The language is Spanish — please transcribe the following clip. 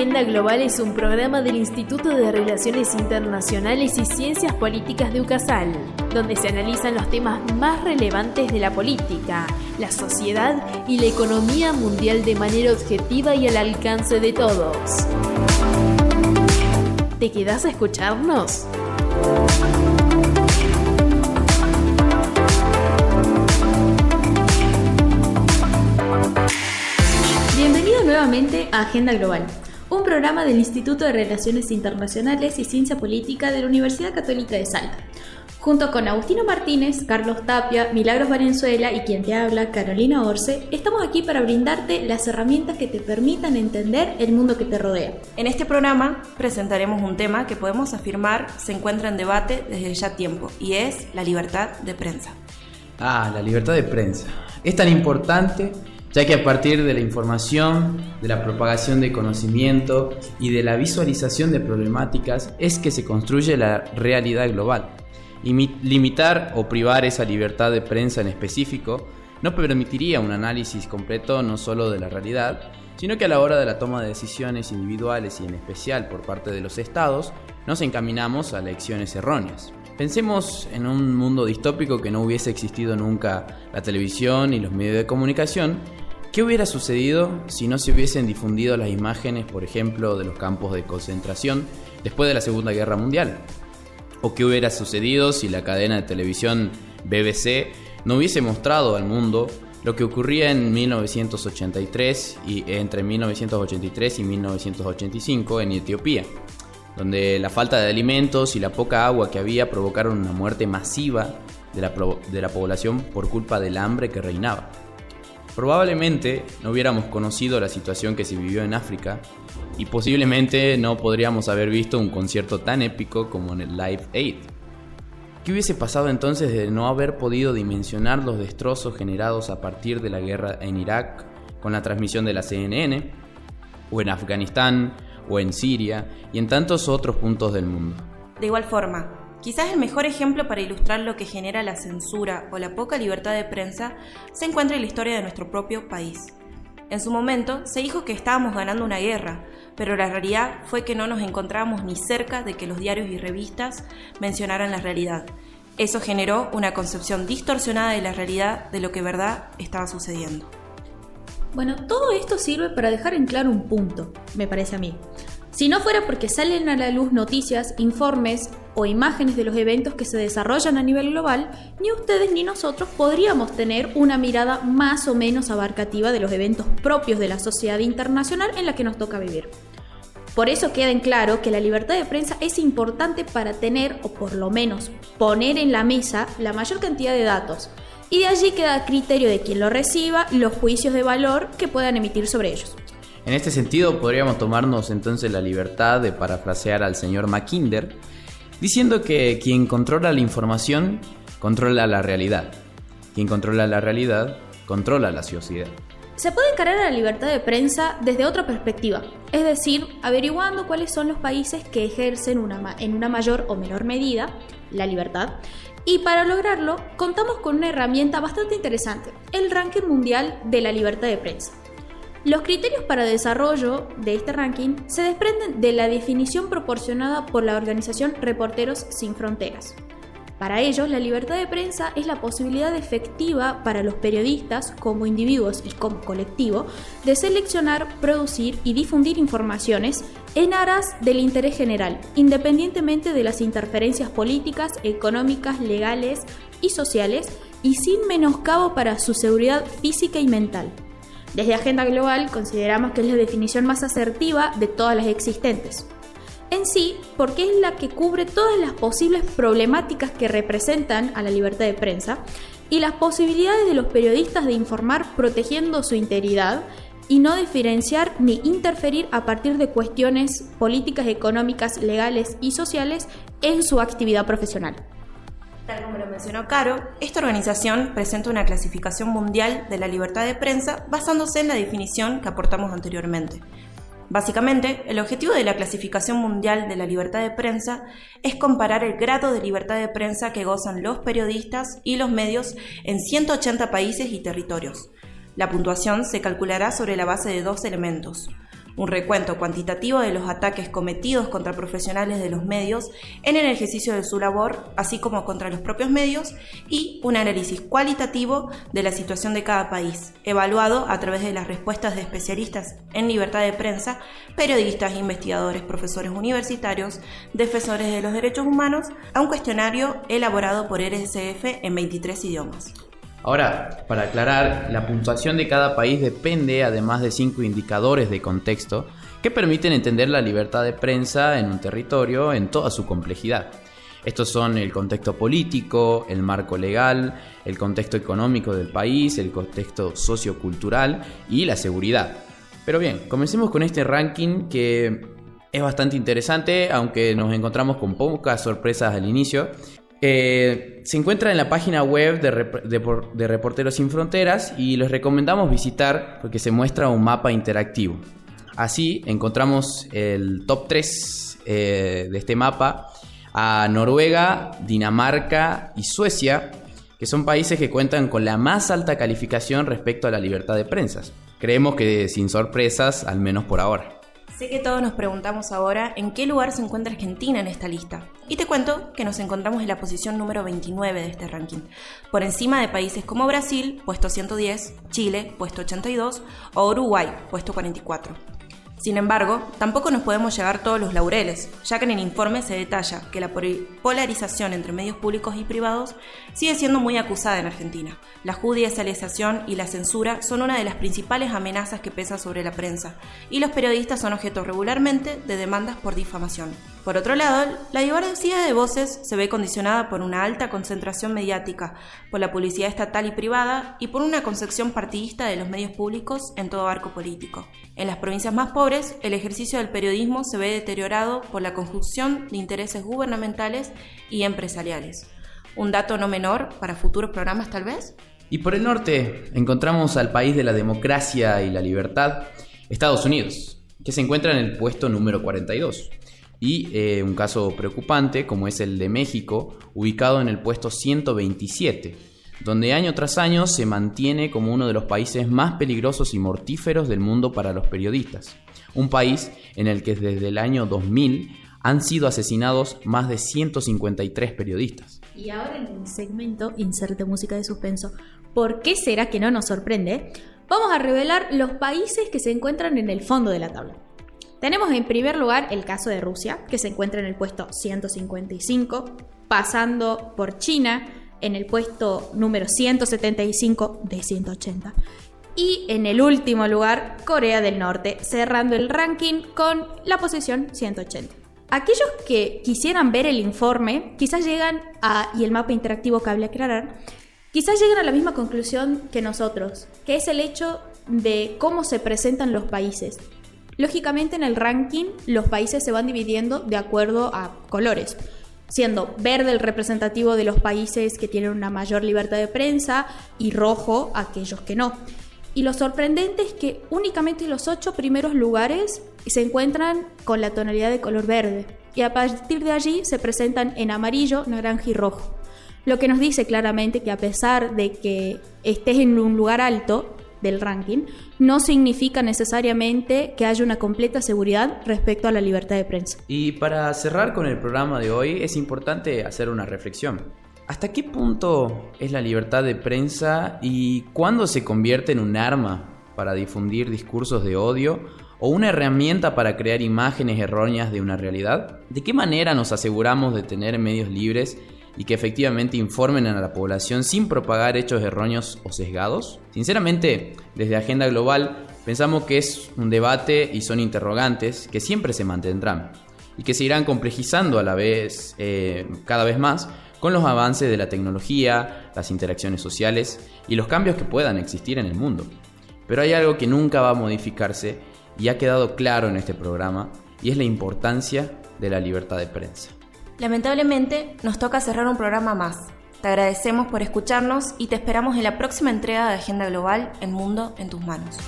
Agenda Global es un programa del Instituto de Relaciones Internacionales y Ciencias Políticas de UCASAL, donde se analizan los temas más relevantes de la política, la sociedad y la economía mundial de manera objetiva y al alcance de todos. ¿Te quedas a escucharnos? Nuevamente a Agenda Global, un programa del Instituto de Relaciones Internacionales y Ciencia Política de la Universidad Católica de Salta. Junto con Agustino Martínez, Carlos Tapia, Milagros Valenzuela y quien te habla, Carolina Orce, estamos aquí para brindarte las herramientas que te permitan entender el mundo que te rodea. En este programa presentaremos un tema que podemos afirmar se encuentra en debate desde ya tiempo y es la libertad de prensa. Ah, la libertad de prensa. Es tan importante ya que a partir de la información, de la propagación de conocimiento y de la visualización de problemáticas es que se construye la realidad global. Y limitar o privar esa libertad de prensa en específico no permitiría un análisis completo no solo de la realidad, sino que a la hora de la toma de decisiones individuales y en especial por parte de los estados, nos encaminamos a elecciones erróneas. Pensemos en un mundo distópico que no hubiese existido nunca la televisión y los medios de comunicación. ¿Qué hubiera sucedido si no se hubiesen difundido las imágenes, por ejemplo, de los campos de concentración después de la Segunda Guerra Mundial? ¿O qué hubiera sucedido si la cadena de televisión BBC no hubiese mostrado al mundo lo que ocurría en 1983 y entre 1983 y 1985 en Etiopía, donde la falta de alimentos y la poca agua que había provocaron una muerte masiva de la, de la población por culpa del hambre que reinaba. Probablemente no hubiéramos conocido la situación que se vivió en África y posiblemente no podríamos haber visto un concierto tan épico como en el Live Aid. ¿Qué hubiese pasado entonces de no haber podido dimensionar los destrozos generados a partir de la guerra en Irak con la transmisión de la CNN, o en Afganistán, o en Siria, y en tantos otros puntos del mundo? De igual forma, Quizás el mejor ejemplo para ilustrar lo que genera la censura o la poca libertad de prensa se encuentra en la historia de nuestro propio país. En su momento se dijo que estábamos ganando una guerra, pero la realidad fue que no nos encontrábamos ni cerca de que los diarios y revistas mencionaran la realidad. Eso generó una concepción distorsionada de la realidad de lo que verdad estaba sucediendo. Bueno, todo esto sirve para dejar en claro un punto, me parece a mí. Si no fuera porque salen a la luz noticias, informes o imágenes de los eventos que se desarrollan a nivel global, ni ustedes ni nosotros podríamos tener una mirada más o menos abarcativa de los eventos propios de la sociedad internacional en la que nos toca vivir. Por eso queda en claro que la libertad de prensa es importante para tener, o por lo menos poner en la mesa, la mayor cantidad de datos, y de allí queda a criterio de quien lo reciba los juicios de valor que puedan emitir sobre ellos. En este sentido, podríamos tomarnos entonces la libertad de parafrasear al señor Mackinder, diciendo que quien controla la información controla la realidad. Quien controla la realidad controla la sociedad. Se puede encarar la libertad de prensa desde otra perspectiva, es decir, averiguando cuáles son los países que ejercen una en una mayor o menor medida la libertad. Y para lograrlo, contamos con una herramienta bastante interesante, el ranking mundial de la libertad de prensa. Los criterios para desarrollo de este ranking se desprenden de la definición proporcionada por la organización Reporteros Sin Fronteras. Para ellos, la libertad de prensa es la posibilidad efectiva para los periodistas, como individuos y como colectivo, de seleccionar, producir y difundir informaciones en aras del interés general, independientemente de las interferencias políticas, económicas, legales y sociales, y sin menoscabo para su seguridad física y mental. Desde Agenda Global consideramos que es la definición más asertiva de todas las existentes. En sí, porque es la que cubre todas las posibles problemáticas que representan a la libertad de prensa y las posibilidades de los periodistas de informar protegiendo su integridad y no diferenciar ni interferir a partir de cuestiones políticas, económicas, legales y sociales en su actividad profesional. Tal como lo mencionó Caro, esta organización presenta una clasificación mundial de la libertad de prensa basándose en la definición que aportamos anteriormente. Básicamente, el objetivo de la clasificación mundial de la libertad de prensa es comparar el grado de libertad de prensa que gozan los periodistas y los medios en 180 países y territorios. La puntuación se calculará sobre la base de dos elementos. Un recuento cuantitativo de los ataques cometidos contra profesionales de los medios en el ejercicio de su labor, así como contra los propios medios, y un análisis cualitativo de la situación de cada país, evaluado a través de las respuestas de especialistas en libertad de prensa, periodistas, investigadores, profesores universitarios, defensores de los derechos humanos, a un cuestionario elaborado por RSF en 23 idiomas. Ahora, para aclarar, la puntuación de cada país depende, además de cinco indicadores de contexto, que permiten entender la libertad de prensa en un territorio en toda su complejidad. Estos son el contexto político, el marco legal, el contexto económico del país, el contexto sociocultural y la seguridad. Pero bien, comencemos con este ranking que es bastante interesante, aunque nos encontramos con pocas sorpresas al inicio. Eh, se encuentra en la página web de, Reporteros Sin Fronteras y les recomendamos visitar porque se muestra un mapa interactivo. Así encontramos el top 3 eh, de este mapa a Noruega, Dinamarca y Suecia, que son países que cuentan con la más alta calificación respecto a la libertad de prensa. Creemos que sin sorpresas, al menos por ahora. Sé que todos nos preguntamos ahora en qué lugar se encuentra Argentina en esta lista. Y te cuento que nos encontramos en la posición número 29 de este ranking, por encima de países como Brasil, puesto 110, Chile, puesto 82, o Uruguay, puesto 44. Sin embargo, tampoco nos podemos llevar todos los laureles, ya que en el informe se detalla que la polarización entre medios públicos y privados sigue siendo muy acusada en Argentina. La judicialización y la censura son una de las principales amenazas que pesan sobre la prensa, y los periodistas son objeto regularmente de demandas por difamación. Por otro lado, la diversidad de voces se ve condicionada por una alta concentración mediática, por la publicidad estatal y privada y por una concepción partidista de los medios públicos en todo arco político. En las provincias más pobres, el ejercicio del periodismo se ve deteriorado por la conjunción de intereses gubernamentales y empresariales. Un dato no menor para futuros programas tal vez. Y por el norte encontramos al país de la democracia y la libertad, Estados Unidos, que se encuentra en el puesto número 42 y eh, un caso preocupante como es el de México, ubicado en el puesto 127, donde año tras año se mantiene como uno de los países más peligrosos y mortíferos del mundo para los periodistas. Un país en el que desde el año 2000 han sido asesinados más de 153 periodistas. Y ahora en el segmento Inserte Música de Suspenso, ¿por qué será que no nos sorprende? Vamos a revelar los países que se encuentran en el fondo de la tabla. Tenemos en primer lugar el caso de Rusia, que se encuentra en el puesto 155, pasando por China en el puesto número 175 de 180. Y en el último lugar, Corea del Norte, cerrando el ranking con la posición 180. Aquellos que quisieran ver el informe, quizás llegan a, y el mapa interactivo que aclarar, quizás llegan a la misma conclusión que nosotros, que es el hecho de cómo se presentan los países. Lógicamente en el ranking los países se van dividiendo de acuerdo a colores, siendo verde el representativo de los países que tienen una mayor libertad de prensa y rojo aquellos que no. Y lo sorprendente es que únicamente los ocho primeros lugares se encuentran con la tonalidad de color verde y a partir de allí se presentan en amarillo, naranja y rojo. Lo que nos dice claramente que a pesar de que estés en un lugar alto, del ranking, no significa necesariamente que haya una completa seguridad respecto a la libertad de prensa. Y para cerrar con el programa de hoy es importante hacer una reflexión. ¿Hasta qué punto es la libertad de prensa y cuándo se convierte en un arma para difundir discursos de odio o una herramienta para crear imágenes erróneas de una realidad? ¿De qué manera nos aseguramos de tener medios libres y que efectivamente informen a la población sin propagar hechos erróneos o sesgados? Sinceramente, desde Agenda Global pensamos que es un debate y son interrogantes que siempre se mantendrán y que se irán complejizando a la vez eh, cada vez más con los avances de la tecnología, las interacciones sociales y los cambios que puedan existir en el mundo. Pero hay algo que nunca va a modificarse y ha quedado claro en este programa y es la importancia de la libertad de prensa. Lamentablemente, nos toca cerrar un programa más. Te agradecemos por escucharnos y te esperamos en la próxima entrega de Agenda Global El Mundo en tus manos.